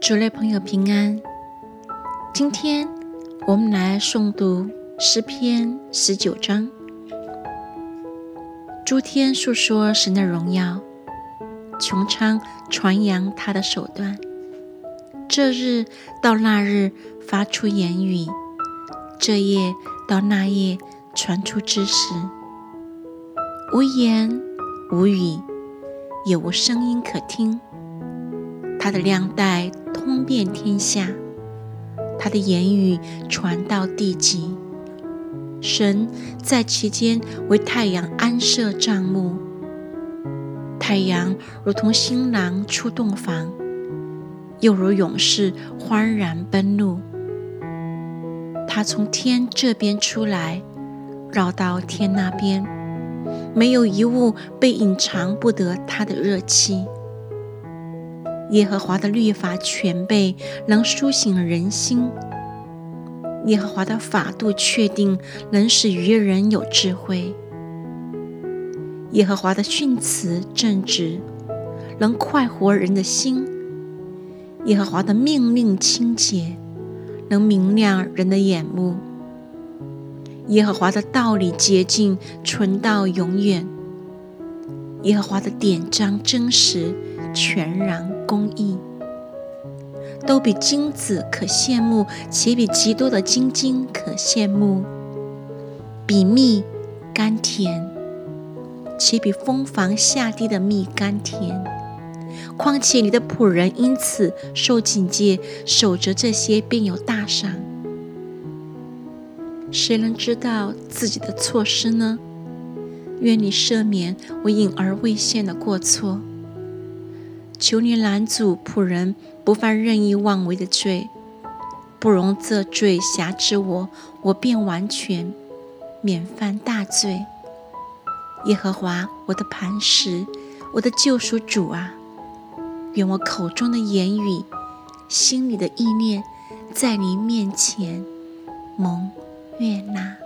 主内朋友平安，今天我们来诵读诗篇十九章。诸天述说神的荣耀，穹苍传扬他的手段。这日到那日发出言语，这夜到那夜传出知识。无言无语，也无声音可听。他的亮带通遍天下，他的言语传到地极。神在其间为太阳安设帐幕，太阳如同新郎出洞房，又如勇士欢然奔路。他从天这边出来，绕到天那边，没有一物被隐藏不得他的热气。耶和华的律法全备，能苏醒人心；耶和华的法度确定，能使愚人有智慧；耶和华的训词正直，能快活人的心；耶和华的命令清洁，能明亮人的眼目；耶和华的道理洁净，存到永远；耶和华的典章真实。全然公义，都比金子可羡慕，且比极多的金金可羡慕；比蜜甘甜，且比蜂房下地的蜜甘甜。况且你的仆人因此受警戒，守着这些便有大赏。谁能知道自己的错失呢？愿你赦免我隐而未现的过错。求你拦阻仆人不犯任意妄为的罪，不容这罪辖制我，我便完全免犯大罪。耶和华，我的磐石，我的救赎主啊，愿我口中的言语，心里的意念，在你面前蒙悦纳。